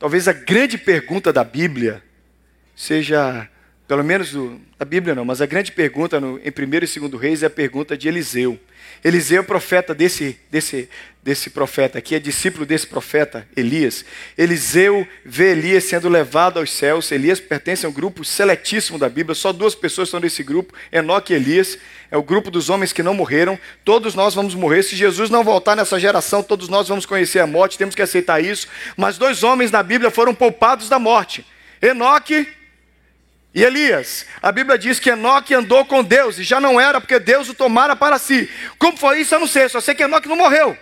talvez a grande pergunta da Bíblia seja, pelo menos a Bíblia não, mas a grande pergunta no, em 1 e 2 Reis é a pergunta de Eliseu. Eliseu é profeta desse, desse, desse profeta aqui, é discípulo desse profeta, Elias. Eliseu vê Elias sendo levado aos céus. Elias pertence a um grupo seletíssimo da Bíblia, só duas pessoas estão nesse grupo, Enoque e Elias. É o grupo dos homens que não morreram. Todos nós vamos morrer. Se Jesus não voltar nessa geração, todos nós vamos conhecer a morte, temos que aceitar isso. Mas dois homens na Bíblia foram poupados da morte: Enoque e Elias, a Bíblia diz que Enoque andou com Deus e já não era porque Deus o tomara para si. Como foi isso? Eu não sei, só sei que Enoque não morreu.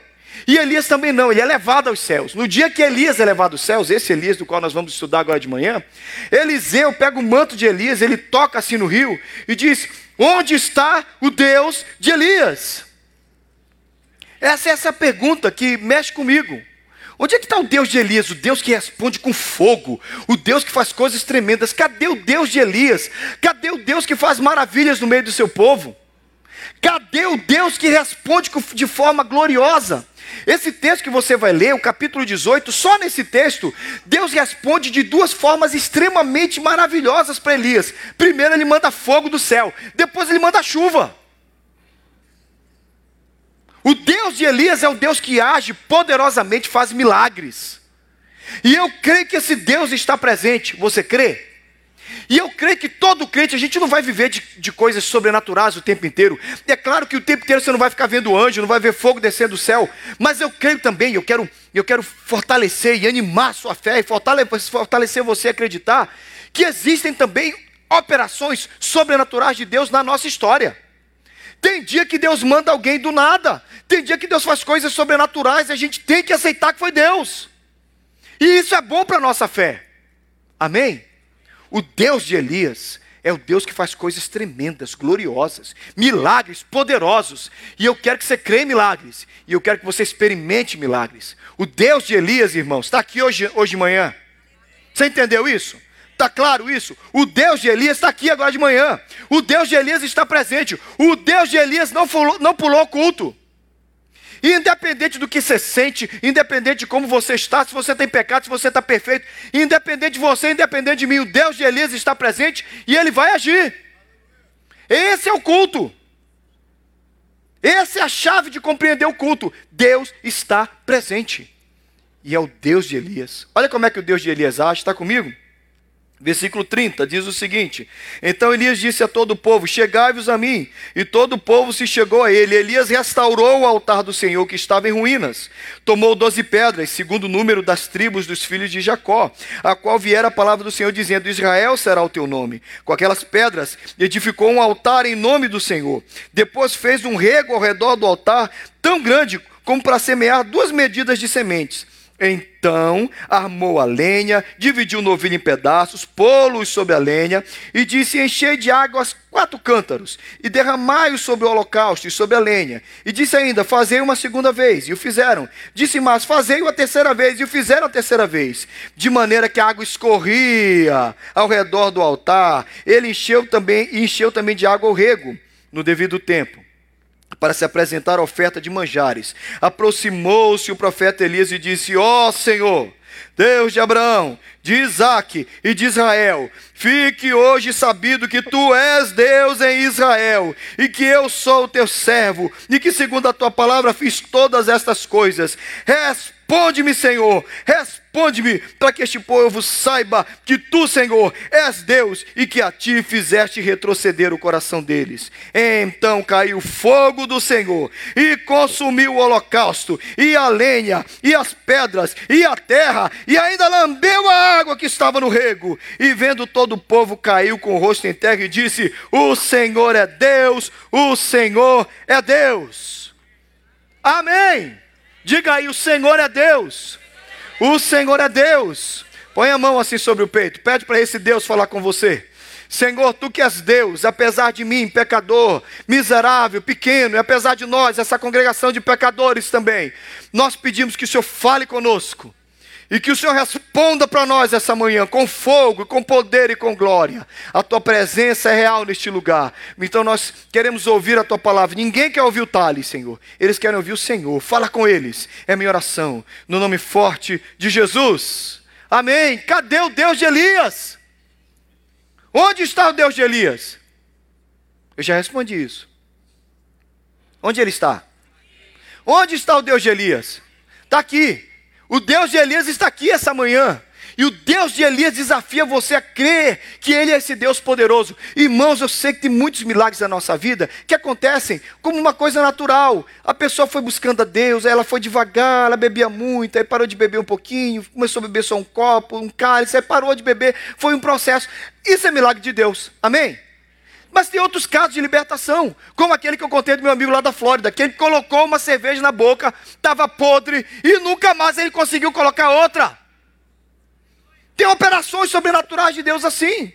E Elias também não, ele é levado aos céus. No dia que Elias é levado aos céus, esse Elias do qual nós vamos estudar agora de manhã, Eliseu pega o manto de Elias, ele toca assim no rio e diz: Onde está o Deus de Elias? Essa é essa pergunta que mexe comigo. Onde é que está o Deus de Elias? O Deus que responde com fogo, o Deus que faz coisas tremendas. Cadê o Deus de Elias? Cadê o Deus que faz maravilhas no meio do seu povo? Cadê o Deus que responde de forma gloriosa? Esse texto que você vai ler, o capítulo 18, só nesse texto, Deus responde de duas formas extremamente maravilhosas para Elias. Primeiro, ele manda fogo do céu, depois, ele manda chuva. O Deus de Elias é o Deus que age poderosamente, faz milagres. E eu creio que esse Deus está presente. Você crê? E eu creio que todo crente, a gente não vai viver de, de, coisas sobrenaturais o tempo inteiro. É claro que o tempo inteiro você não vai ficar vendo anjo, não vai ver fogo descendo do céu. Mas eu creio também, eu quero, eu quero fortalecer e animar sua fé e fortalecer, fortalecer você a acreditar que existem também operações sobrenaturais de Deus na nossa história. Tem dia que Deus manda alguém do nada. Tem dia que Deus faz coisas sobrenaturais e a gente tem que aceitar que foi Deus. E isso é bom para a nossa fé. Amém? O Deus de Elias é o Deus que faz coisas tremendas, gloriosas, milagres poderosos. E eu quero que você creia em milagres. E eu quero que você experimente milagres. O Deus de Elias, irmãos, está aqui hoje, hoje de manhã. Você entendeu isso? Está claro isso? O Deus de Elias está aqui agora de manhã. O Deus de Elias está presente. O Deus de Elias não pulou, não pulou culto. Independente do que você sente, independente de como você está, se você tem pecado, se você está perfeito, independente de você, independente de mim, o Deus de Elias está presente e ele vai agir. Esse é o culto. Essa é a chave de compreender o culto. Deus está presente. E é o Deus de Elias. Olha como é que o Deus de Elias age, está comigo? Versículo 30 diz o seguinte: Então Elias disse a todo o povo: Chegai-vos a mim. E todo o povo se chegou a ele. Elias restaurou o altar do Senhor que estava em ruínas. Tomou doze pedras, segundo o número das tribos dos filhos de Jacó, a qual viera a palavra do Senhor, dizendo: Israel será o teu nome. Com aquelas pedras edificou um altar em nome do Senhor. Depois fez um rego ao redor do altar, tão grande como para semear duas medidas de sementes então armou a lenha, dividiu o novilho em pedaços, pô-los sobre a lenha, e disse: Enchei de água as quatro cântaros, e derramai-os sobre o holocausto e sobre a lenha. E disse ainda: Fazei uma segunda vez, e o fizeram. Disse mais: Fazei a terceira vez, e o fizeram a terceira vez. De maneira que a água escorria ao redor do altar. Ele encheu também, encheu também de água o rego, no devido tempo para se apresentar a oferta de manjares. Aproximou-se o profeta Elias e disse: Ó oh, Senhor, Deus de Abraão, de Isaac e de Israel, fique hoje sabido que tu és Deus em Israel e que eu sou o teu servo e que, segundo a tua palavra, fiz todas estas coisas. Responde-me, Senhor, responde-me, para que este povo saiba que tu, Senhor, és Deus e que a ti fizeste retroceder o coração deles. Então caiu fogo do Senhor e consumiu o holocausto, e a lenha, e as pedras, e a terra, e ainda lambeu a água que estava no rego. E vendo todo o povo, caiu com o rosto em terra e disse: O Senhor é Deus, o Senhor é Deus. Amém. Diga aí: o Senhor é Deus. O Senhor é Deus. Põe a mão assim sobre o peito. Pede para esse Deus falar com você. Senhor, tu que és Deus, apesar de mim, pecador, miserável, pequeno, e apesar de nós, essa congregação de pecadores também, nós pedimos que o Senhor fale conosco. E que o Senhor responda para nós essa manhã com fogo, com poder e com glória. A tua presença é real neste lugar. Então nós queremos ouvir a tua palavra. Ninguém quer ouvir o Tali, Senhor. Eles querem ouvir o Senhor. Fala com eles. É minha oração. No nome forte de Jesus. Amém? Cadê o Deus de Elias? Onde está o Deus de Elias? Eu já respondi isso. Onde ele está? Onde está o Deus de Elias? Está aqui. O Deus de Elias está aqui essa manhã. E o Deus de Elias desafia você a crer que Ele é esse Deus poderoso. Irmãos, eu sei que tem muitos milagres na nossa vida que acontecem como uma coisa natural. A pessoa foi buscando a Deus, ela foi devagar, ela bebia muito, aí parou de beber um pouquinho, começou a beber só um copo, um cálice, aí parou de beber. Foi um processo. Isso é milagre de Deus. Amém? Mas tem outros casos de libertação, como aquele que eu contei do meu amigo lá da Flórida, que ele colocou uma cerveja na boca, estava podre, e nunca mais ele conseguiu colocar outra. Tem operações sobrenaturais de Deus assim.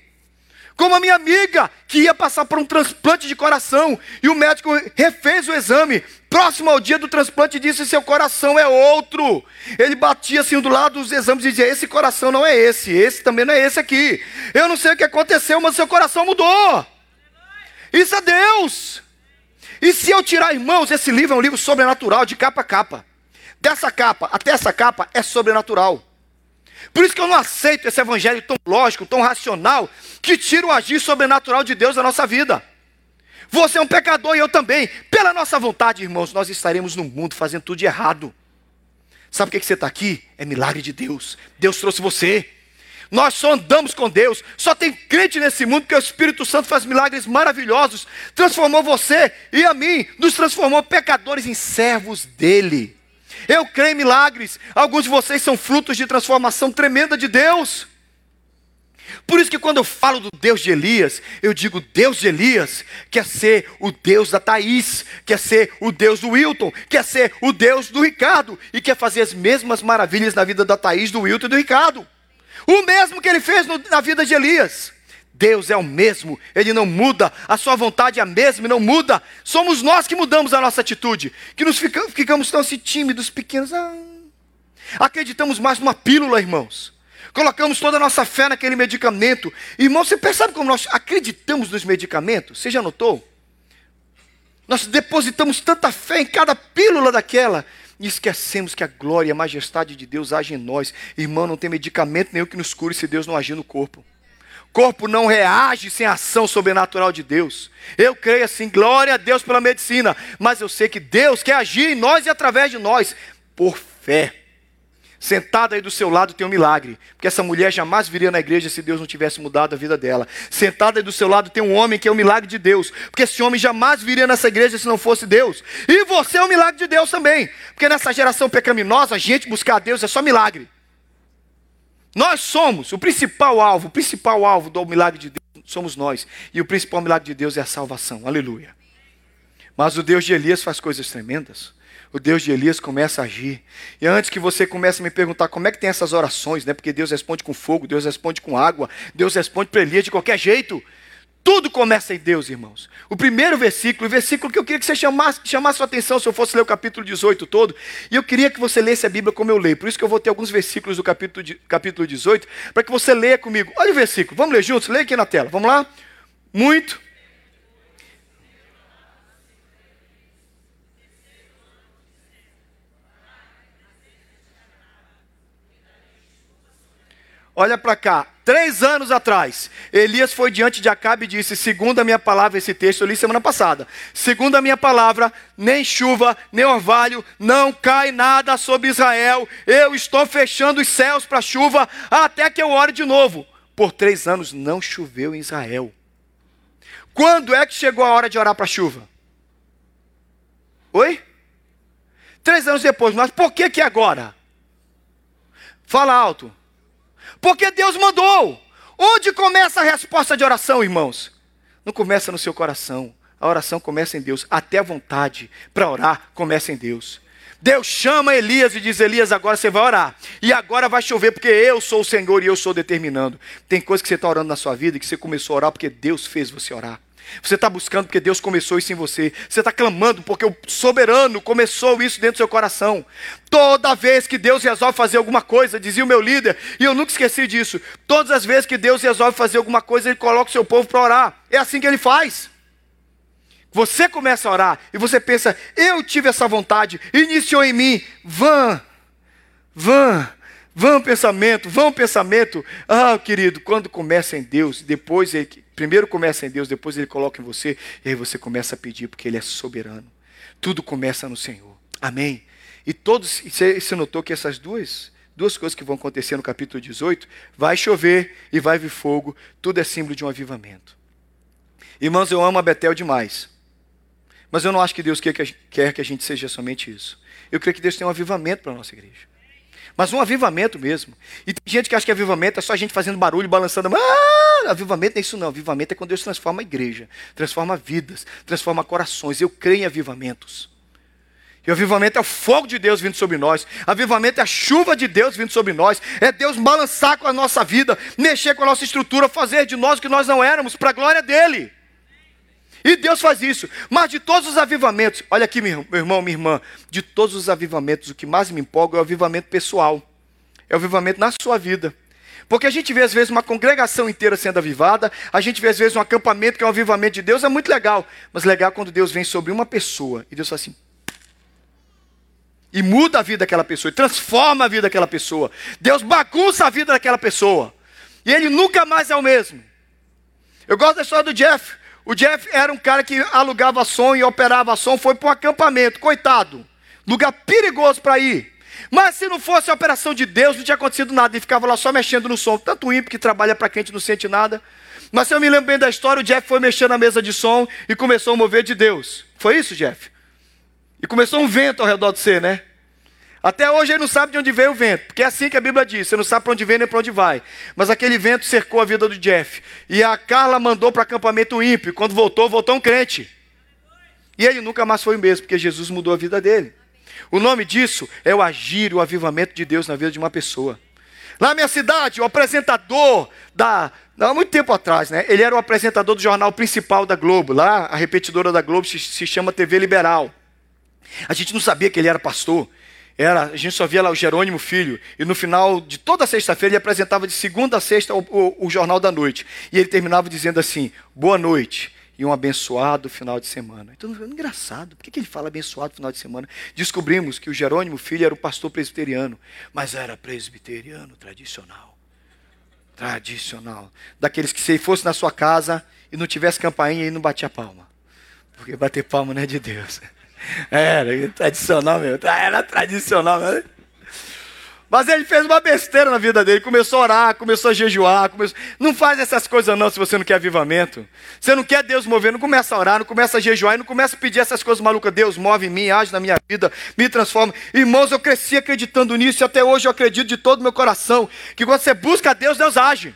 Como a minha amiga, que ia passar por um transplante de coração, e o médico refez o exame. Próximo ao dia do transplante, disse: Seu coração é outro. Ele batia assim do lado dos exames e dizia: Esse coração não é esse, esse também não é esse aqui. Eu não sei o que aconteceu, mas seu coração mudou. Isso é Deus. E se eu tirar, irmãos, esse livro é um livro sobrenatural, de capa a capa. Dessa capa até essa capa é sobrenatural. Por isso que eu não aceito esse evangelho tão lógico, tão racional, que tira o agir sobrenatural de Deus da nossa vida. Você é um pecador e eu também. Pela nossa vontade, irmãos, nós estaremos no mundo fazendo tudo de errado. Sabe por que você está aqui? É milagre de Deus. Deus trouxe você. Nós só andamos com Deus. Só tem crente nesse mundo porque o Espírito Santo faz milagres maravilhosos. Transformou você e a mim, nos transformou pecadores em servos dele. Eu creio em milagres. Alguns de vocês são frutos de transformação tremenda de Deus. Por isso que quando eu falo do Deus de Elias, eu digo Deus de Elias quer ser o Deus da Thaís, quer ser o Deus do Wilton, quer ser o Deus do Ricardo e quer fazer as mesmas maravilhas na vida da Thaís, do Wilton e do Ricardo. O mesmo que ele fez no, na vida de Elias. Deus é o mesmo, Ele não muda, a sua vontade é a mesma e não muda. Somos nós que mudamos a nossa atitude, que nos ficamos, ficamos tão assim tímidos, pequenos. Ah. Acreditamos mais numa pílula, irmãos. Colocamos toda a nossa fé naquele medicamento. Irmão, você percebe como nós acreditamos nos medicamentos? Você já notou? Nós depositamos tanta fé em cada pílula daquela e esquecemos que a glória e a majestade de Deus agem em nós. Irmão, não tem medicamento nenhum que nos cure se Deus não agir no corpo corpo não reage sem a ação sobrenatural de Deus. Eu creio assim, glória a Deus pela medicina, mas eu sei que Deus quer agir em nós e através de nós, por fé. Sentada aí do seu lado tem um milagre, porque essa mulher jamais viria na igreja se Deus não tivesse mudado a vida dela. Sentada aí do seu lado tem um homem que é um milagre de Deus, porque esse homem jamais viria nessa igreja se não fosse Deus. E você é um milagre de Deus também, porque nessa geração pecaminosa, a gente buscar a Deus é só milagre. Nós somos o principal alvo, o principal alvo do milagre de Deus somos nós. E o principal milagre de Deus é a salvação. Aleluia. Mas o Deus de Elias faz coisas tremendas. O Deus de Elias começa a agir. E antes que você comece a me perguntar como é que tem essas orações, né? Porque Deus responde com fogo, Deus responde com água, Deus responde para Elias de qualquer jeito. Tudo começa em Deus, irmãos. O primeiro versículo, o versículo que eu queria que você chamasse, chamasse sua atenção se eu fosse ler o capítulo 18 todo, e eu queria que você lesse a Bíblia como eu leio. Por isso que eu vou ter alguns versículos do capítulo, capítulo 18, para que você leia comigo. Olha o versículo, vamos ler juntos? Leia aqui na tela. Vamos lá? Muito Olha para cá, três anos atrás, Elias foi diante de Acabe e disse: Segundo a minha palavra, esse texto eu li semana passada. Segundo a minha palavra, nem chuva, nem orvalho, não cai nada sobre Israel. Eu estou fechando os céus para chuva até que eu ore de novo. Por três anos não choveu em Israel. Quando é que chegou a hora de orar para chuva? Oi? Três anos depois, mas por que que agora? Fala alto. Porque Deus mandou. Onde começa a resposta de oração, irmãos? Não começa no seu coração. A oração começa em Deus. Até a vontade para orar começa em Deus. Deus chama Elias e diz: Elias, agora você vai orar. E agora vai chover, porque eu sou o Senhor e eu sou determinando. Tem coisa que você está orando na sua vida que você começou a orar porque Deus fez você orar. Você está buscando porque Deus começou isso em você. Você está clamando porque o soberano começou isso dentro do seu coração. Toda vez que Deus resolve fazer alguma coisa, dizia o meu líder, e eu nunca esqueci disso. Todas as vezes que Deus resolve fazer alguma coisa, Ele coloca o seu povo para orar. É assim que Ele faz. Você começa a orar e você pensa, eu tive essa vontade, iniciou em mim. Vã, vã, Vão pensamento, vão pensamento. Ah, querido, quando começa em Deus, depois ele, primeiro começa em Deus, depois ele coloca em você, e aí você começa a pedir, porque ele é soberano. Tudo começa no Senhor. Amém. E todos, você, notou que essas duas, duas coisas que vão acontecer no capítulo 18, vai chover e vai vir fogo, tudo é símbolo de um avivamento. Irmãos, eu amo a Betel demais. Mas eu não acho que Deus quer que a gente seja somente isso. Eu creio que Deus tem um avivamento para a nossa igreja. Mas um avivamento mesmo. E tem gente que acha que avivamento é só a gente fazendo barulho, balançando. Ah, avivamento não é isso não. Avivamento é quando Deus transforma a igreja, transforma vidas, transforma corações. Eu creio em avivamentos. E o avivamento é o fogo de Deus vindo sobre nós. Avivamento é a chuva de Deus vindo sobre nós. É Deus balançar com a nossa vida, mexer com a nossa estrutura, fazer de nós o que nós não éramos, para a glória dele. E Deus faz isso. Mas de todos os avivamentos, olha aqui, meu irmão, minha irmã, de todos os avivamentos, o que mais me empolga é o avivamento pessoal. É o avivamento na sua vida. Porque a gente vê às vezes uma congregação inteira sendo avivada, a gente vê às vezes um acampamento que é um avivamento de Deus, é muito legal. Mas legal quando Deus vem sobre uma pessoa e Deus fala assim. E muda a vida daquela pessoa, e transforma a vida daquela pessoa. Deus bagunça a vida daquela pessoa. E ele nunca mais é o mesmo. Eu gosto da história do Jeff. O Jeff era um cara que alugava som e operava som, foi para um acampamento, coitado. Lugar perigoso para ir. Mas se não fosse a operação de Deus, não tinha acontecido nada. Ele ficava lá só mexendo no som. Tanto ímpio que trabalha para quem não sente nada. Mas se eu me lembro bem da história, o Jeff foi mexer na mesa de som e começou a mover de Deus. Foi isso, Jeff? E começou um vento ao redor de você, né? Até hoje ele não sabe de onde veio o vento, porque é assim que a Bíblia diz: você não sabe para onde vem nem para onde vai. Mas aquele vento cercou a vida do Jeff. E a Carla mandou para acampamento ímpio. Quando voltou, voltou um crente. E ele nunca mais foi o mesmo, porque Jesus mudou a vida dele. O nome disso é o agir, o avivamento de Deus na vida de uma pessoa. Lá na minha cidade, o apresentador da. Há muito tempo atrás, né? Ele era o apresentador do jornal principal da Globo. Lá, a repetidora da Globo se, se chama TV Liberal. A gente não sabia que ele era pastor. Era, a gente só via lá o Jerônimo Filho, e no final de toda sexta-feira ele apresentava de segunda a sexta o, o, o, Jornal da Noite. E ele terminava dizendo assim: boa noite e um abençoado final de semana. Então, engraçado, por que, ele fala abençoado final de semana? Descobrimos que o Jerônimo Filho era o pastor presbiteriano, mas era presbiteriano tradicional. Tradicional. Daqueles que se fosse na sua casa e não tivesse campainha, ele não batia palma. Porque bater palma não é de Deus. Era tradicional mesmo. Era tradicional mesmo. Mas ele fez uma besteira na vida dele. Começou a orar, começou a jejuar. Começou... Não faz essas coisas não se você não quer avivamento. Você não quer Deus mover, não começa a orar, não começa a jejuar, não começa a pedir essas coisas malucas. Deus move em mim, age na minha vida, me transforma. Irmãos, eu cresci acreditando nisso e até hoje eu acredito de todo o meu coração que quando você busca Deus, Deus age.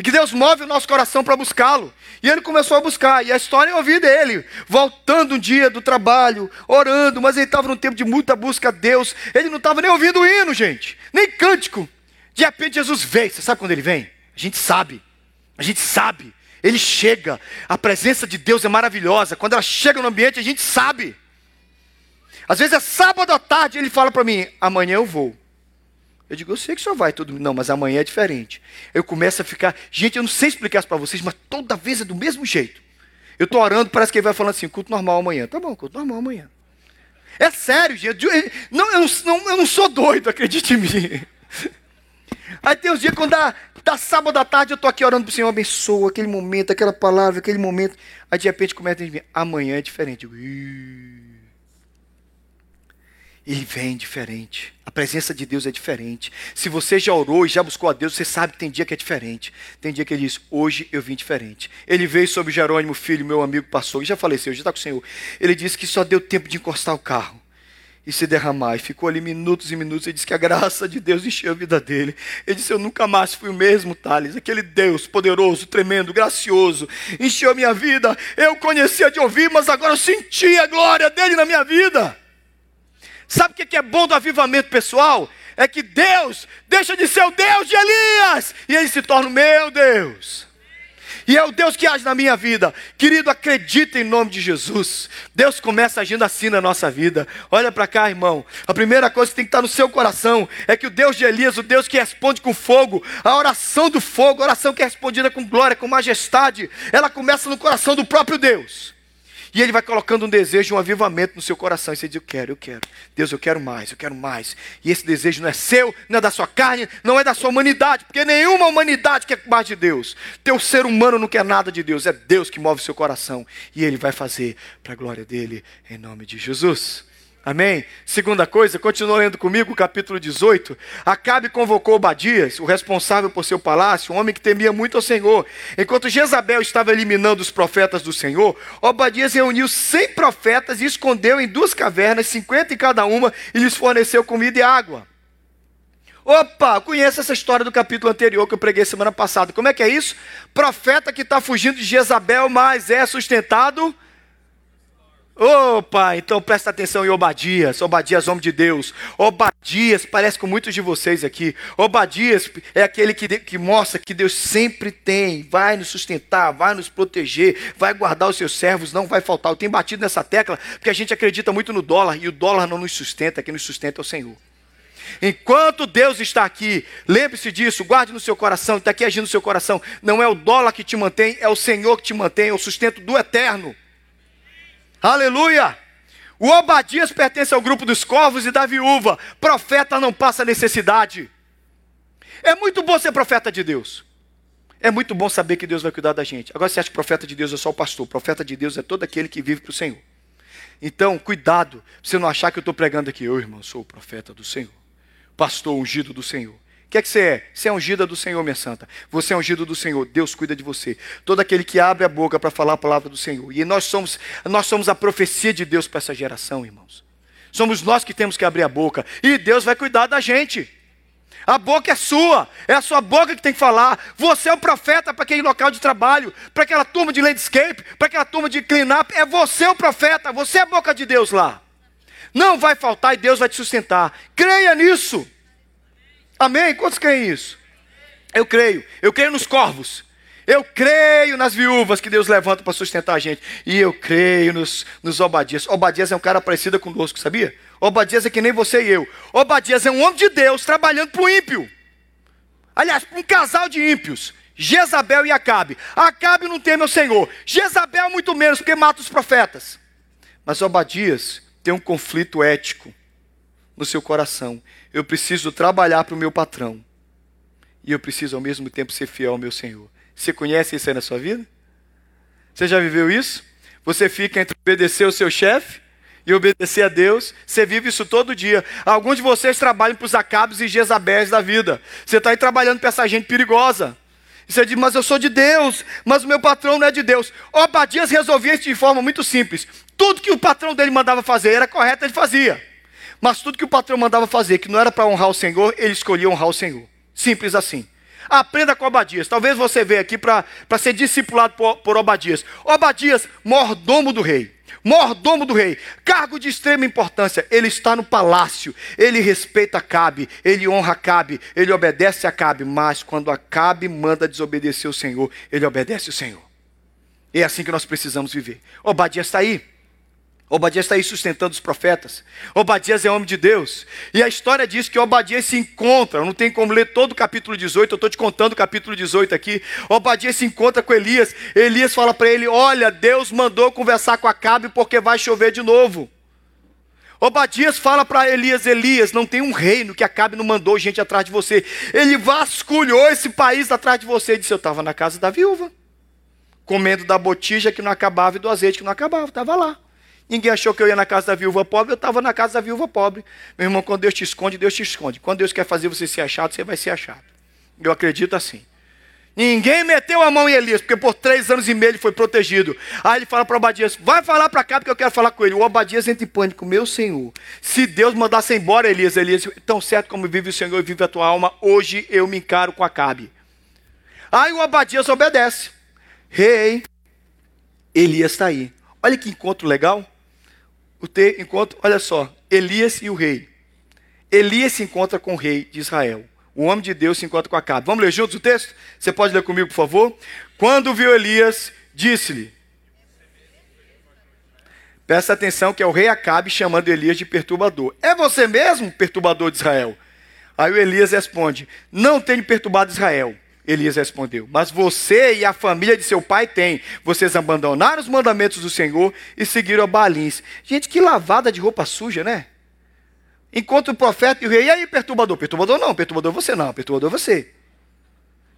E que Deus move o nosso coração para buscá-lo. E ele começou a buscar. E a história eu ouvi dele, voltando um dia do trabalho, orando, mas ele estava num tempo de muita busca a Deus. Ele não estava nem ouvindo o hino, gente, nem cântico. De repente Jesus veio. Você sabe quando ele vem? A gente sabe. A gente sabe. Ele chega. A presença de Deus é maravilhosa. Quando ela chega no ambiente, a gente sabe. Às vezes é sábado à tarde, ele fala para mim: amanhã eu vou. Eu digo, eu sei que senhor vai todo Não, mas amanhã é diferente. Eu começo a ficar. Gente, eu não sei explicar isso para vocês, mas toda vez é do mesmo jeito. Eu estou orando, parece que ele vai falando assim: culto normal amanhã. Tá bom, culto normal amanhã. É sério, gente. Não, eu, não, eu não sou doido, acredite em mim. Aí tem uns dias quando dá, dá sábado à tarde, eu estou aqui orando para o Senhor, abençoa aquele momento, aquela palavra, aquele momento. Aí de repente começa a dizer, amanhã é diferente. Eu, ele vem diferente. A presença de Deus é diferente. Se você já orou e já buscou a Deus, você sabe que tem dia que é diferente. Tem dia que ele diz: Hoje eu vim diferente. Ele veio sobre Jerônimo, filho, meu amigo, passou e já faleceu, já está com o Senhor. Ele disse que só deu tempo de encostar o carro e se derramar. E ficou ali minutos e minutos. Ele disse que a graça de Deus encheu a vida dele. Ele disse: Eu nunca mais fui o mesmo, Thales. Aquele Deus poderoso, tremendo, gracioso, encheu a minha vida. Eu conhecia de ouvir, mas agora eu senti a glória dele na minha vida. Sabe o que é bom do avivamento pessoal? É que Deus deixa de ser o Deus de Elias e ele se torna o meu Deus. E é o Deus que age na minha vida. Querido, acredita em nome de Jesus. Deus começa agindo assim na nossa vida. Olha para cá, irmão. A primeira coisa que tem que estar no seu coração é que o Deus de Elias, o Deus que responde com fogo, a oração do fogo, a oração que é respondida com glória, com majestade, ela começa no coração do próprio Deus. E ele vai colocando um desejo, um avivamento no seu coração. E você diz: Eu quero, eu quero. Deus, eu quero mais, eu quero mais. E esse desejo não é seu, não é da sua carne, não é da sua humanidade, porque nenhuma humanidade quer mais de Deus. Teu ser humano não quer nada de Deus, é Deus que move seu coração. E ele vai fazer para a glória dele, em nome de Jesus. Amém? Segunda coisa, continua lendo comigo capítulo 18. Acabe convocou Obadias, o responsável por seu palácio, um homem que temia muito ao Senhor. Enquanto Jezabel estava eliminando os profetas do Senhor, Obadias reuniu cem profetas e escondeu em duas cavernas, cinquenta em cada uma, e lhes forneceu comida e água. Opa, conhece essa história do capítulo anterior que eu preguei semana passada. Como é que é isso? Profeta que está fugindo de Jezabel, mas é sustentado Opa, então presta atenção em Obadias. Obadias, homem de Deus. Obadias, parece com muitos de vocês aqui. Obadias é aquele que, que mostra que Deus sempre tem, vai nos sustentar, vai nos proteger, vai guardar os seus servos, não vai faltar. Eu tenho batido nessa tecla porque a gente acredita muito no dólar e o dólar não nos sustenta, quem nos sustenta é o Senhor. Enquanto Deus está aqui, lembre-se disso, guarde no seu coração, está aqui agindo no seu coração. Não é o dólar que te mantém, é o Senhor que te mantém, é o sustento do eterno. Aleluia! O Obadias pertence ao grupo dos corvos e da viúva. Profeta não passa necessidade. É muito bom ser profeta de Deus. É muito bom saber que Deus vai cuidar da gente. Agora você acha que profeta de Deus é só o pastor. Profeta de Deus é todo aquele que vive para o Senhor. Então, cuidado, você não achar que eu estou pregando aqui. Eu, irmão, sou o profeta do Senhor. Pastor ungido do Senhor que é que você é? Você é ungida do Senhor, minha santa. Você é ungido do Senhor. Deus cuida de você. Todo aquele que abre a boca para falar a palavra do Senhor. E nós somos, nós somos a profecia de Deus para essa geração, irmãos. Somos nós que temos que abrir a boca. E Deus vai cuidar da gente. A boca é sua, é a sua boca que tem que falar. Você é o profeta para aquele local de trabalho, para aquela turma de landscape, para aquela turma de clean-up. É você o profeta, você é a boca de Deus lá. Não vai faltar e Deus vai te sustentar. Creia nisso. Amém? Quantos creem isso? Eu creio. Eu creio nos corvos. Eu creio nas viúvas que Deus levanta para sustentar a gente. E eu creio nos, nos Obadias. Obadias é um cara parecido conosco, sabia? Obadias é que nem você e eu. Obadias é um homem de Deus trabalhando para o ímpio. Aliás, um casal de ímpios. Jezabel e Acabe. Acabe não teme o Senhor. Jezabel muito menos, porque mata os profetas. Mas Obadias tem um conflito ético no seu coração. Eu preciso trabalhar para o meu patrão. E eu preciso ao mesmo tempo ser fiel ao meu Senhor. Você conhece isso aí na sua vida? Você já viveu isso? Você fica entre obedecer o seu chefe e obedecer a Deus. Você vive isso todo dia. Alguns de vocês trabalham para os acabos e Jezabéis da vida. Você está aí trabalhando para essa gente perigosa. E você diz, mas eu sou de Deus, mas o meu patrão não é de Deus. Obadias resolvia isso de forma muito simples. Tudo que o patrão dele mandava fazer era correto, ele fazia. Mas tudo que o patrão mandava fazer, que não era para honrar o Senhor, ele escolhia honrar o Senhor. Simples assim. Aprenda com Obadias. Talvez você venha aqui para ser discipulado por, por Obadias. Obadias, mordomo do rei. Mordomo do rei, cargo de extrema importância. Ele está no palácio, ele respeita Acabe, ele honra Acabe, ele obedece a Acabe. Mas quando Acabe manda desobedecer o Senhor, ele obedece o Senhor. É assim que nós precisamos viver. Obadias está aí. Obadias está aí sustentando os profetas. Obadias é homem de Deus. E a história diz que Obadias se encontra, não tem como ler todo o capítulo 18, eu estou te contando o capítulo 18 aqui. Obadias se encontra com Elias. Elias fala para ele: Olha, Deus mandou conversar com Acabe porque vai chover de novo. Obadias fala para Elias: Elias, não tem um reino que Acabe não mandou gente atrás de você. Ele vasculhou esse país atrás de você. Ele disse: Eu estava na casa da viúva, comendo da botija que não acabava e do azeite que não acabava. Estava lá. Ninguém achou que eu ia na casa da viúva pobre, eu estava na casa da viúva pobre. Meu irmão, quando Deus te esconde, Deus te esconde. Quando Deus quer fazer você ser achado, você vai ser achado. Eu acredito assim. Ninguém meteu a mão em Elias, porque por três anos e meio ele foi protegido. Aí ele fala para Obadias: vai falar para cá, porque eu quero falar com ele. O Obadias entra em pânico, meu Senhor. Se Deus mandasse embora Elias, Elias, tão certo como vive o Senhor e vive a tua alma, hoje eu me encaro com Acabe. Aí o Obadias obedece. Rei, hey, Elias está aí. Olha que encontro legal o te, encontro, olha só, Elias e o rei. Elias se encontra com o rei de Israel. O homem de Deus se encontra com Acabe. Vamos ler juntos o texto? Você pode ler comigo, por favor? Quando viu Elias, disse-lhe. Presta atenção que é o rei Acabe chamando Elias de perturbador. É você mesmo, perturbador de Israel? Aí o Elias responde: Não tenho perturbado Israel. Elias respondeu: Mas você e a família de seu pai têm. Vocês abandonaram os mandamentos do Senhor e seguiram a Balins. Gente, que lavada de roupa suja, né? Encontra o profeta e o rei, e aí, perturbador? Perturbador não, perturbador você não, perturbador você.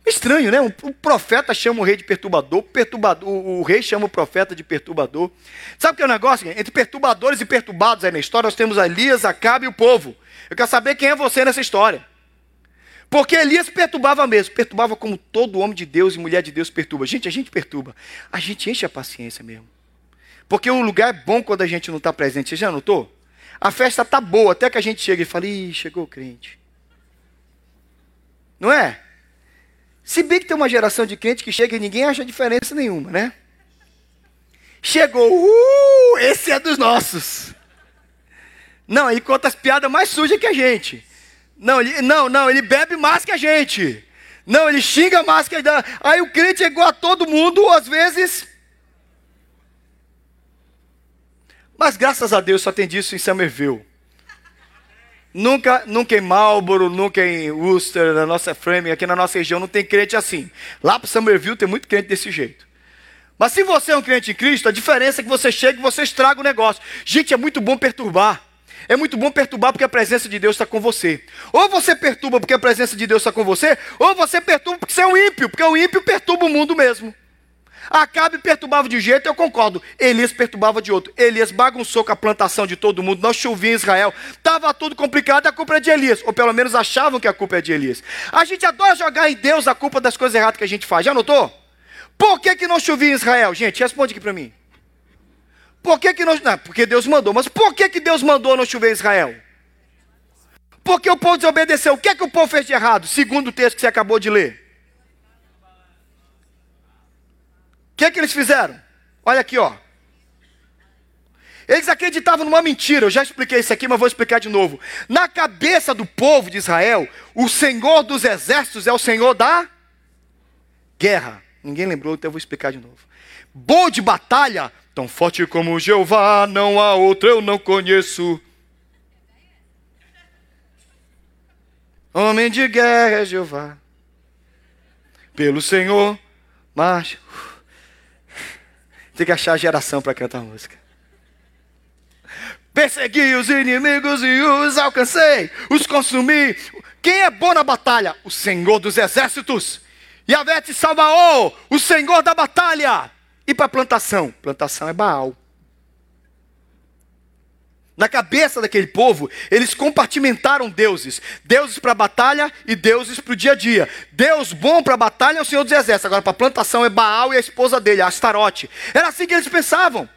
Estranho, né? O profeta chama o rei de perturbador, perturbador o rei chama o profeta de perturbador. Sabe o que é o negócio? Entre perturbadores e perturbados aí na história, nós temos Elias, Acabe e o povo. Eu quero saber quem é você nessa história. Porque Elias perturbava mesmo, perturbava como todo homem de Deus e mulher de Deus perturba. Gente, a gente perturba, a gente enche a paciência mesmo. Porque o lugar é bom quando a gente não está presente. Você já notou? A festa está boa, até que a gente chega e fala, ih, chegou o crente. Não é? Se bem que tem uma geração de crente que chega e ninguém acha diferença nenhuma, né? Chegou, uh, esse é dos nossos. Não, ele conta as piadas mais sujas que a gente. Não, ele, não, não, ele bebe mais que a gente. Não, ele xinga mais que a gente. Aí o crente é igual a todo mundo, às vezes. Mas graças a Deus só tem disso em Somerville. Nunca, nunca em Marlboro, nunca em Worcester, na nossa frame, aqui na nossa região não tem crente assim. Lá para Somerville tem muito crente desse jeito. Mas se você é um crente em Cristo, a diferença é que você chega e você estraga o negócio. Gente, é muito bom perturbar. É muito bom perturbar porque a presença de Deus está com você. Ou você perturba porque a presença de Deus está com você, ou você perturba porque você é um ímpio, porque o ímpio perturba o mundo mesmo. Acabe perturbava de jeito, eu concordo. Elias perturbava de outro. Elias bagunçou com a plantação de todo mundo, não chovia em Israel. Estava tudo complicado, a culpa é de Elias. Ou pelo menos achavam que a culpa é de Elias. A gente adora jogar em Deus a culpa das coisas erradas que a gente faz. Já notou? Por que, que não chovia em Israel? Gente, responde aqui para mim. Por que, que não. Não, porque Deus mandou. Mas por que, que Deus mandou não chover em Israel? Porque o povo desobedeceu. O que é que o povo fez de errado? Segundo o texto que você acabou de ler. O que é que eles fizeram? Olha aqui, ó. Eles acreditavam numa mentira. Eu já expliquei isso aqui, mas vou explicar de novo. Na cabeça do povo de Israel, o Senhor dos exércitos é o Senhor da guerra. Ninguém lembrou, então eu vou explicar de novo. Bom de batalha Tão forte como Jeová, não há outro eu não conheço. Homem de guerra é Jeová. Pelo Senhor, mas tem que achar a geração para cantar a música. Persegui os inimigos e os alcancei, os consumi. Quem é bom na batalha? O Senhor dos exércitos. Yavete Salvaô, o Senhor da batalha. E para plantação? Plantação é Baal. Na cabeça daquele povo, eles compartimentaram deuses: deuses para a batalha e deuses para o dia a dia. Deus bom para a batalha é o Senhor dos Exércitos, agora para a plantação é Baal e a esposa dele, Astarote. Era assim que eles pensavam.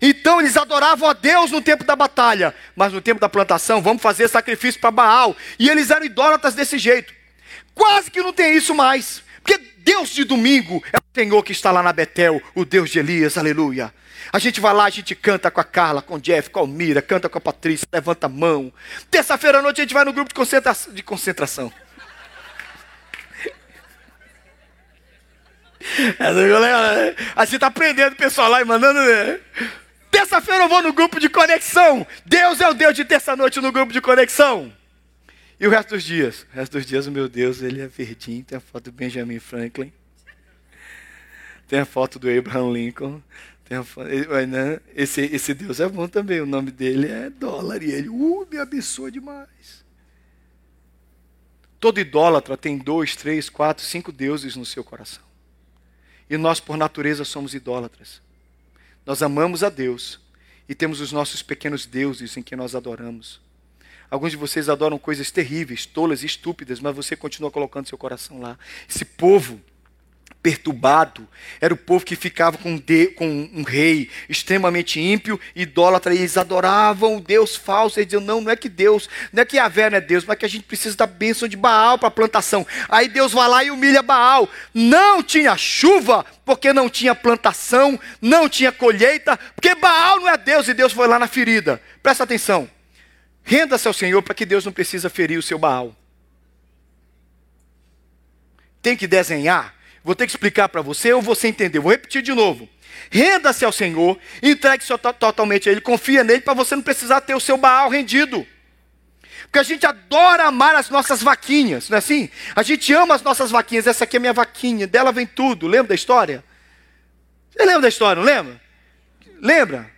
Então eles adoravam a Deus no tempo da batalha, mas no tempo da plantação, vamos fazer sacrifício para Baal. E eles eram idólatras desse jeito. Quase que não tem isso mais. Porque Deus de domingo é o Senhor que está lá na Betel, o Deus de Elias, aleluia. A gente vai lá, a gente canta com a Carla, com o Jeff, com a Almira, canta com a Patrícia, levanta a mão. Terça-feira à noite a gente vai no grupo de concentração. De concentração. A gente está aprendendo o pessoal lá e mandando. Né? Terça-feira eu vou no grupo de conexão. Deus é o Deus de terça-noite no grupo de conexão. E o resto dos dias? O resto dos dias, meu Deus, ele é verdinho. Tem a foto do Benjamin Franklin. Tem a foto do Abraham Lincoln. Tem a foto, né? esse, esse Deus é bom também. O nome dele é dólar. E ele, uh, me abençoa demais. Todo idólatra tem dois, três, quatro, cinco deuses no seu coração. E nós, por natureza, somos idólatras. Nós amamos a Deus e temos os nossos pequenos deuses em que nós adoramos. Alguns de vocês adoram coisas terríveis, tolas e estúpidas, mas você continua colocando seu coração lá. Esse povo perturbado era o povo que ficava com, de, com um rei extremamente ímpio, idólatra, e eles adoravam o Deus falso. Eles diziam: não, não é que Deus, não é que Yahvé não é Deus, mas que a gente precisa da bênção de Baal para a plantação. Aí Deus vai lá e humilha Baal. Não tinha chuva, porque não tinha plantação, não tinha colheita, porque Baal não é Deus, e Deus foi lá na ferida. Presta atenção. Renda-se ao Senhor para que Deus não precisa ferir o seu Baal. Tem que desenhar. Vou ter que explicar para você ou você entender. Vou repetir de novo. Renda-se ao Senhor, entregue-se totalmente a Ele, confia nele para você não precisar ter o seu Baal rendido. Porque a gente adora amar as nossas vaquinhas, não é assim? A gente ama as nossas vaquinhas. Essa aqui é minha vaquinha, dela vem tudo. Lembra da história? Você lembra da história, não lembra? Lembra?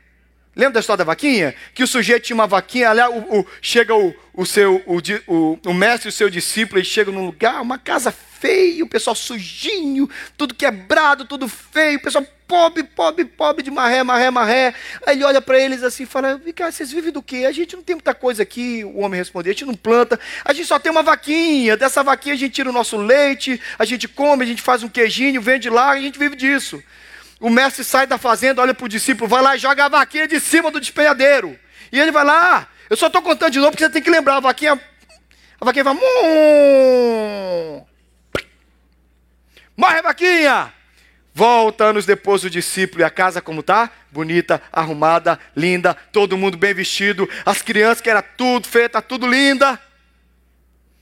Lembra da história da vaquinha? Que o sujeito tinha uma vaquinha, aliás, o, o, chega o, o seu, o, mestre e o seu discípulo, eles chegam num lugar, uma casa feia, o pessoal sujinho, tudo quebrado, tudo feio, o pessoal pobre, pobre, pobre de maré, maré, maré. Aí ele olha para eles assim e fala: Cara, vocês vivem do quê? A gente não tem muita coisa aqui. O homem respondeu: A gente não planta, a gente só tem uma vaquinha. Dessa vaquinha a gente tira o nosso leite, a gente come, a gente faz um queijinho, vende lá, a gente vive disso. O mestre sai da fazenda, olha para o discípulo, vai lá e joga a vaquinha de cima do despenhadeiro. E ele vai lá, ah, eu só estou contando de novo porque você tem que lembrar, a vaquinha. A vaquinha vai. Mum! Morre, vaquinha! Volta anos depois o discípulo e a casa como tá? Bonita, arrumada, linda, todo mundo bem vestido, as crianças que era tudo feita, tudo linda.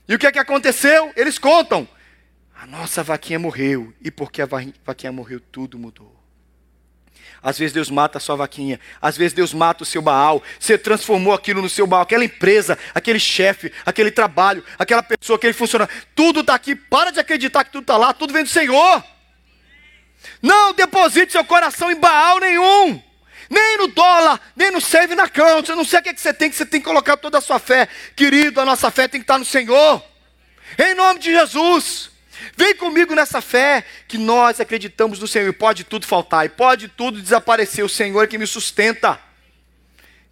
E o que é que aconteceu? Eles contam. A nossa vaquinha morreu. E porque a vaquinha morreu, tudo mudou. Às vezes Deus mata a sua vaquinha, às vezes Deus mata o seu Baal. Você transformou aquilo no seu Baal, aquela empresa, aquele chefe, aquele trabalho, aquela pessoa, aquele funcionário. Tudo está aqui. Para de acreditar que tudo está lá, tudo vem do Senhor. Não deposite seu coração em Baal nenhum. Nem no dólar, nem no save na account. Eu não sei o que, é que você tem, que você tem que colocar toda a sua fé. Querido, a nossa fé tem que estar no Senhor. Em nome de Jesus. Vem comigo nessa fé que nós acreditamos no Senhor. E pode tudo faltar, e pode tudo desaparecer. O Senhor é que me sustenta.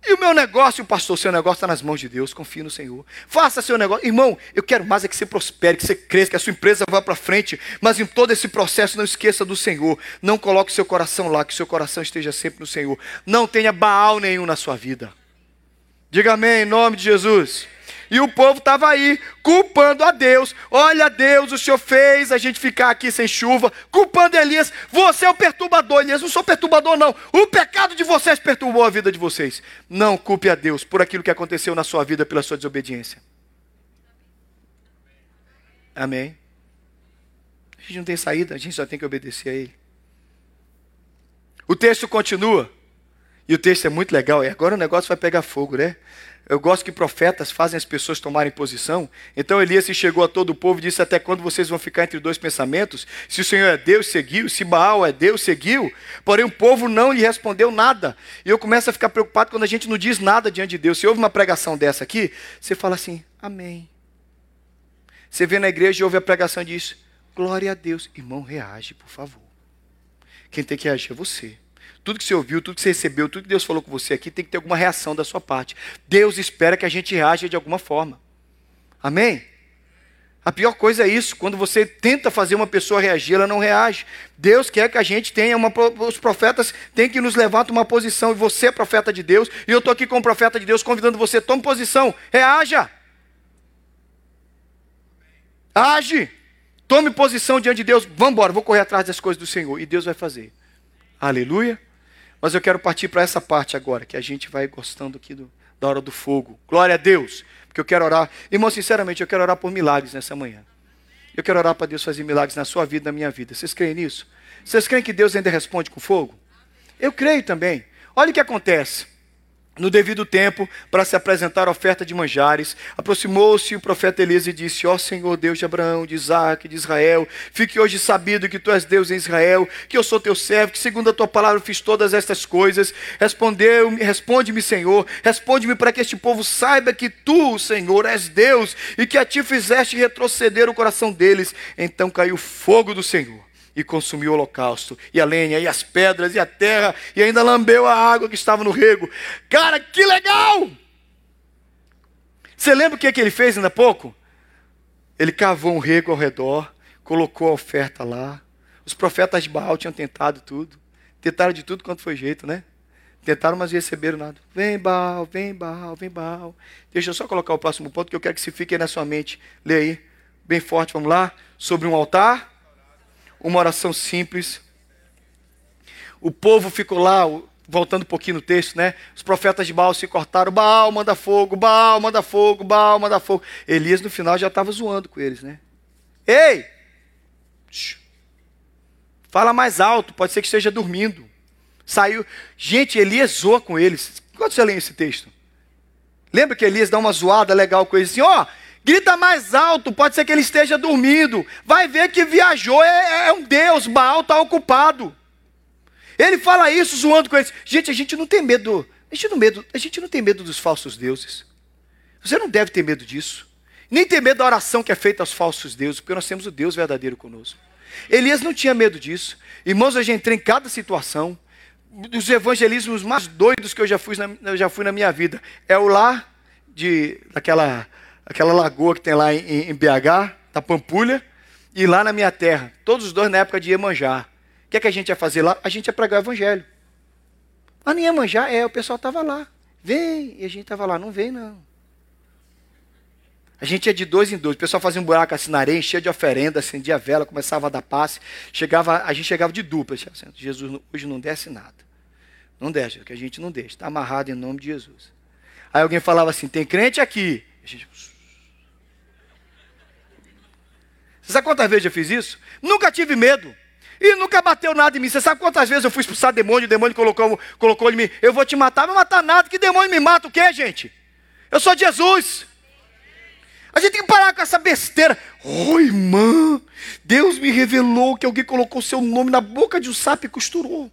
E o meu negócio, pastor, seu negócio está nas mãos de Deus, confie no Senhor. Faça seu negócio. Irmão, eu quero mais é que você prospere, que você cresça, que a sua empresa vá para frente. Mas em todo esse processo, não esqueça do Senhor. Não coloque seu coração lá, que seu coração esteja sempre no Senhor. Não tenha Baal nenhum na sua vida. Diga amém, em nome de Jesus. E o povo estava aí, culpando a Deus. Olha, Deus, o Senhor fez a gente ficar aqui sem chuva, culpando Elias. Você é o perturbador, Elias. Não sou perturbador, não. O pecado de vocês perturbou a vida de vocês. Não culpe a Deus por aquilo que aconteceu na sua vida pela sua desobediência. Amém. A gente não tem saída, a gente só tem que obedecer a Ele. O texto continua. E o texto é muito legal. E agora o negócio vai pegar fogo, né? Eu gosto que profetas fazem as pessoas tomarem posição. Então Elias chegou a todo o povo e disse: Até quando vocês vão ficar entre dois pensamentos? Se o Senhor é Deus, seguiu. Se Baal é Deus, seguiu. Porém, o povo não lhe respondeu nada. E eu começo a ficar preocupado quando a gente não diz nada diante de Deus. Se houve uma pregação dessa aqui, você fala assim: Amém. Você vê na igreja e ouve a pregação e diz: Glória a Deus. Irmão, reage, por favor. Quem tem que reagir é você. Tudo que você ouviu, tudo que você recebeu, tudo que Deus falou com você aqui, tem que ter alguma reação da sua parte. Deus espera que a gente reaja de alguma forma. Amém? A pior coisa é isso, quando você tenta fazer uma pessoa reagir, ela não reage. Deus quer que a gente tenha uma. Os profetas têm que nos levar a uma posição, e você é profeta de Deus, e eu estou aqui como profeta de Deus, convidando você, tome posição, reaja. Age. Tome posição diante de Deus. Vamos embora, vou correr atrás das coisas do Senhor. E Deus vai fazer. Aleluia. Mas eu quero partir para essa parte agora, que a gente vai gostando aqui do, da hora do fogo. Glória a Deus. Porque eu quero orar. Irmão, sinceramente, eu quero orar por milagres nessa manhã. Eu quero orar para Deus fazer milagres na sua vida, na minha vida. Vocês creem nisso? Vocês creem que Deus ainda responde com fogo? Eu creio também. Olha o que acontece no devido tempo, para se apresentar a oferta de manjares, aproximou-se o profeta Elias e disse: Ó Senhor Deus de Abraão, de Isaac, de Israel, fique hoje sabido que tu és Deus em Israel, que eu sou teu servo, que segundo a tua palavra fiz todas estas coisas. Respondeu, responde-me, Senhor, responde-me para que este povo saiba que tu, Senhor, és Deus e que a ti fizeste retroceder o coração deles. Então caiu fogo do Senhor e consumiu o holocausto, e a lenha, e as pedras, e a terra, e ainda lambeu a água que estava no rego. Cara, que legal! Você lembra o que, é que ele fez ainda há pouco? Ele cavou um rego ao redor, colocou a oferta lá. Os profetas de Baal tinham tentado tudo. Tentaram de tudo quanto foi jeito, né? Tentaram, mas receberam nada. Vem, Baal, vem, Baal, vem, Baal. Deixa eu só colocar o próximo ponto que eu quero que se fique aí na sua mente. Lê aí, bem forte, vamos lá. Sobre um altar uma oração simples. O povo ficou lá, voltando um pouquinho no texto, né? Os profetas de Baal se cortaram. Baal manda fogo, Baal manda fogo, Baal manda fogo. Elias no final já estava zoando com eles, né? Ei! Fala mais alto, pode ser que esteja dormindo. Saiu. Gente, Elias zoa com eles. Quando você lê esse texto? Lembra que Elias dá uma zoada legal com ele assim: ó, grita mais alto, pode ser que ele esteja dormindo. Vai ver que viajou, é, é um Deus, Baal está ocupado. Ele fala isso zoando com eles. Gente, a gente não tem medo, a gente não, medo, a gente não tem medo dos falsos deuses. Você não deve ter medo disso. Nem ter medo da oração que é feita aos falsos deuses, porque nós temos o Deus verdadeiro conosco. Elias não tinha medo disso. Irmãos, eu já entrei em cada situação. Dos evangelismos mais doidos que eu já fui na, já fui na minha vida. É o lá de daquela aquela lagoa que tem lá em, em BH, da Pampulha, e lá na minha terra. Todos os dois na época de Iemanjá. O que, é que a gente ia fazer lá? A gente ia pregar o evangelho. Mas não Iemanjá, é, o pessoal estava lá. Vem, e a gente estava lá, não vem não. A gente ia de dois em dois. O pessoal fazia um buraco assim na areia, enchia de oferenda, acendia a vela, começava a dar passe. Chegava, a gente chegava de dupla. Assim, Jesus hoje não desce nada. Não desce, que a gente não deixa. Está amarrado em nome de Jesus. Aí alguém falava assim: tem crente aqui. A gente. Você sabe quantas vezes eu fiz isso? Nunca tive medo. E nunca bateu nada em mim. Você sabe quantas vezes eu fui expulsar demônio, o demônio colocou, colocou em mim, eu vou te matar, não matar nada, que demônio me mata o quê, gente? Eu sou Jesus. A gente tem que parar com essa besteira. Oh, irmã, Deus me revelou que alguém colocou seu nome na boca de um sapo e costurou.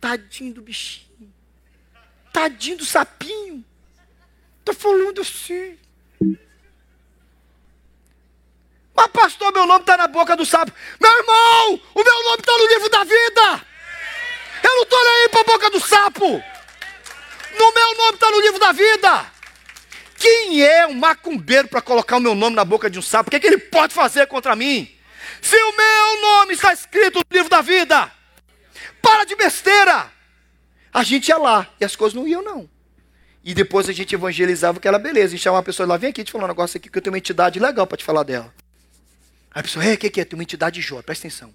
Tadinho do bichinho. Tadinho do sapinho. Estou falando assim. Mas, pastor, meu nome está na boca do sapo. Meu irmão, o meu nome está no livro da vida. Eu não estou nem aí para a boca do sapo. No meu nome está no livro da vida. Quem é um macumbeiro para colocar o meu nome na boca de um sapo? O que, é que ele pode fazer contra mim? Se o meu nome está escrito no livro da vida, para de besteira. A gente ia lá e as coisas não iam, não. E depois a gente evangelizava aquela beleza. A gente chamava a pessoa lá, vem aqui te falar um negócio aqui que eu tenho uma entidade legal para te falar dela. Aí a pessoa, é, o que, é? Tem uma entidade de Jó, presta atenção.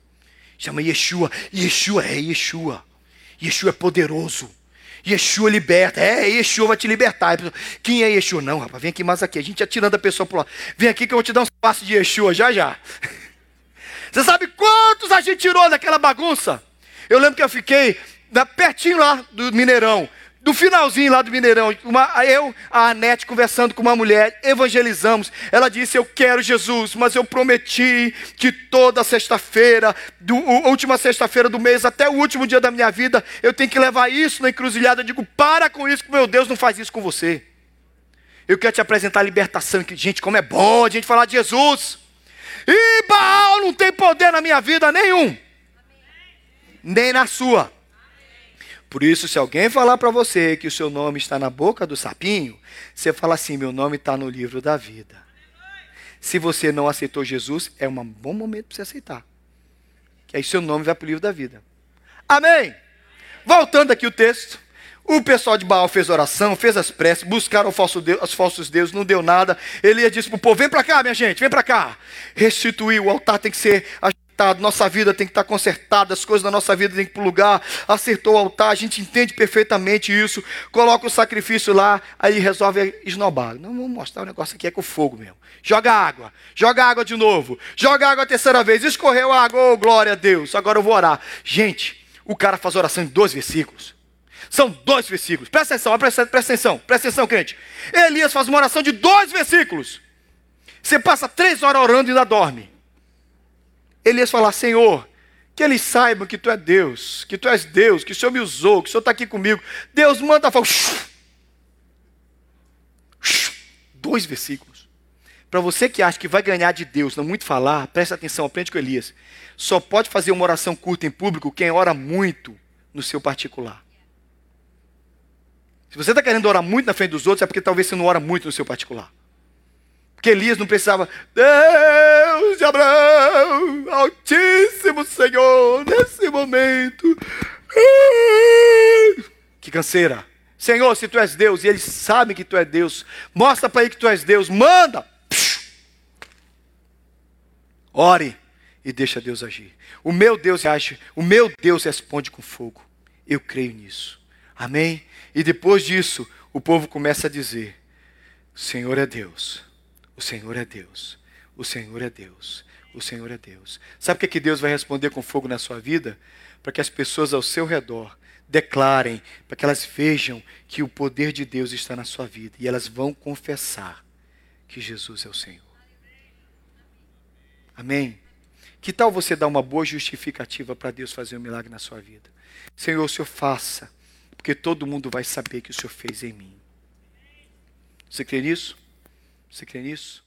Chama Yeshua. Yeshua é Yeshua. Yeshua é poderoso. Yeshua liberta. É, Yeshua vai te libertar. Quem é Yeshua? Não, rapaz, vem aqui mais aqui. A gente atirando a pessoa para lá. Vem aqui que eu vou te dar um passos de Yeshua já já. Você sabe quantos a gente tirou daquela bagunça? Eu lembro que eu fiquei pertinho lá do Mineirão do finalzinho lá do Mineirão, uma, eu, a Anete, conversando com uma mulher, evangelizamos. Ela disse: Eu quero Jesus, mas eu prometi que toda sexta-feira, última sexta-feira do mês, até o último dia da minha vida, eu tenho que levar isso na encruzilhada. Eu digo: Para com isso, que meu Deus não faz isso com você. Eu quero te apresentar a libertação. Gente, como é bom a gente falar de Jesus. E Baal não tem poder na minha vida nenhum, nem na sua. Por isso, se alguém falar para você que o seu nome está na boca do sapinho, você fala assim: meu nome está no livro da vida. Se você não aceitou Jesus, é um bom momento para você aceitar. Que aí seu nome vai para o livro da vida. Amém? Voltando aqui o texto. O pessoal de Baal fez oração, fez as preces, buscaram falso Deus, os falsos deuses, não deu nada. Elias disse para o povo: vem para cá, minha gente, vem para cá. Restituir, o altar tem que ser nossa vida tem que estar consertada, as coisas da nossa vida tem que ir para lugar, acertou o altar, a gente entende perfeitamente isso, coloca o sacrifício lá, aí resolve esnobar. Não, vamos mostrar o negócio aqui é com fogo mesmo. Joga água, joga água de novo, joga água a terceira vez, escorreu a água, oh glória a Deus, agora eu vou orar. Gente, o cara faz oração em dois versículos. São dois versículos. Presta atenção, presta, presta atenção, presta atenção, crente. Elias faz uma oração de dois versículos. Você passa três horas orando e ainda dorme. Elias falar: Senhor, que eles saibam que tu é Deus, que tu és Deus, que o Senhor me usou, que o Senhor está aqui comigo. Deus manda falar. Dois versículos. Para você que acha que vai ganhar de Deus, não muito falar, presta atenção, aprende com Elias. Só pode fazer uma oração curta em público quem ora muito no seu particular. Se você está querendo orar muito na frente dos outros, é porque talvez você não ora muito no seu particular. Porque Elias não precisava, Deus de Abraão, Altíssimo Senhor, nesse momento. Que canseira. Senhor, se tu és Deus, e eles sabem que tu és Deus, mostra para ele que tu és Deus, manda. Ore e deixa Deus agir. O meu Deus age, o meu Deus responde com fogo. Eu creio nisso. Amém? E depois disso, o povo começa a dizer: Senhor é Deus. O Senhor é Deus. O Senhor é Deus. O Senhor é Deus. Sabe o que, é que Deus vai responder com fogo na sua vida? Para que as pessoas ao seu redor declarem, para que elas vejam que o poder de Deus está na sua vida e elas vão confessar que Jesus é o Senhor. Amém? Que tal você dar uma boa justificativa para Deus fazer um milagre na sua vida? Senhor, o Senhor faça, porque todo mundo vai saber que o Senhor fez em mim. Você crê nisso? Você crê nisso?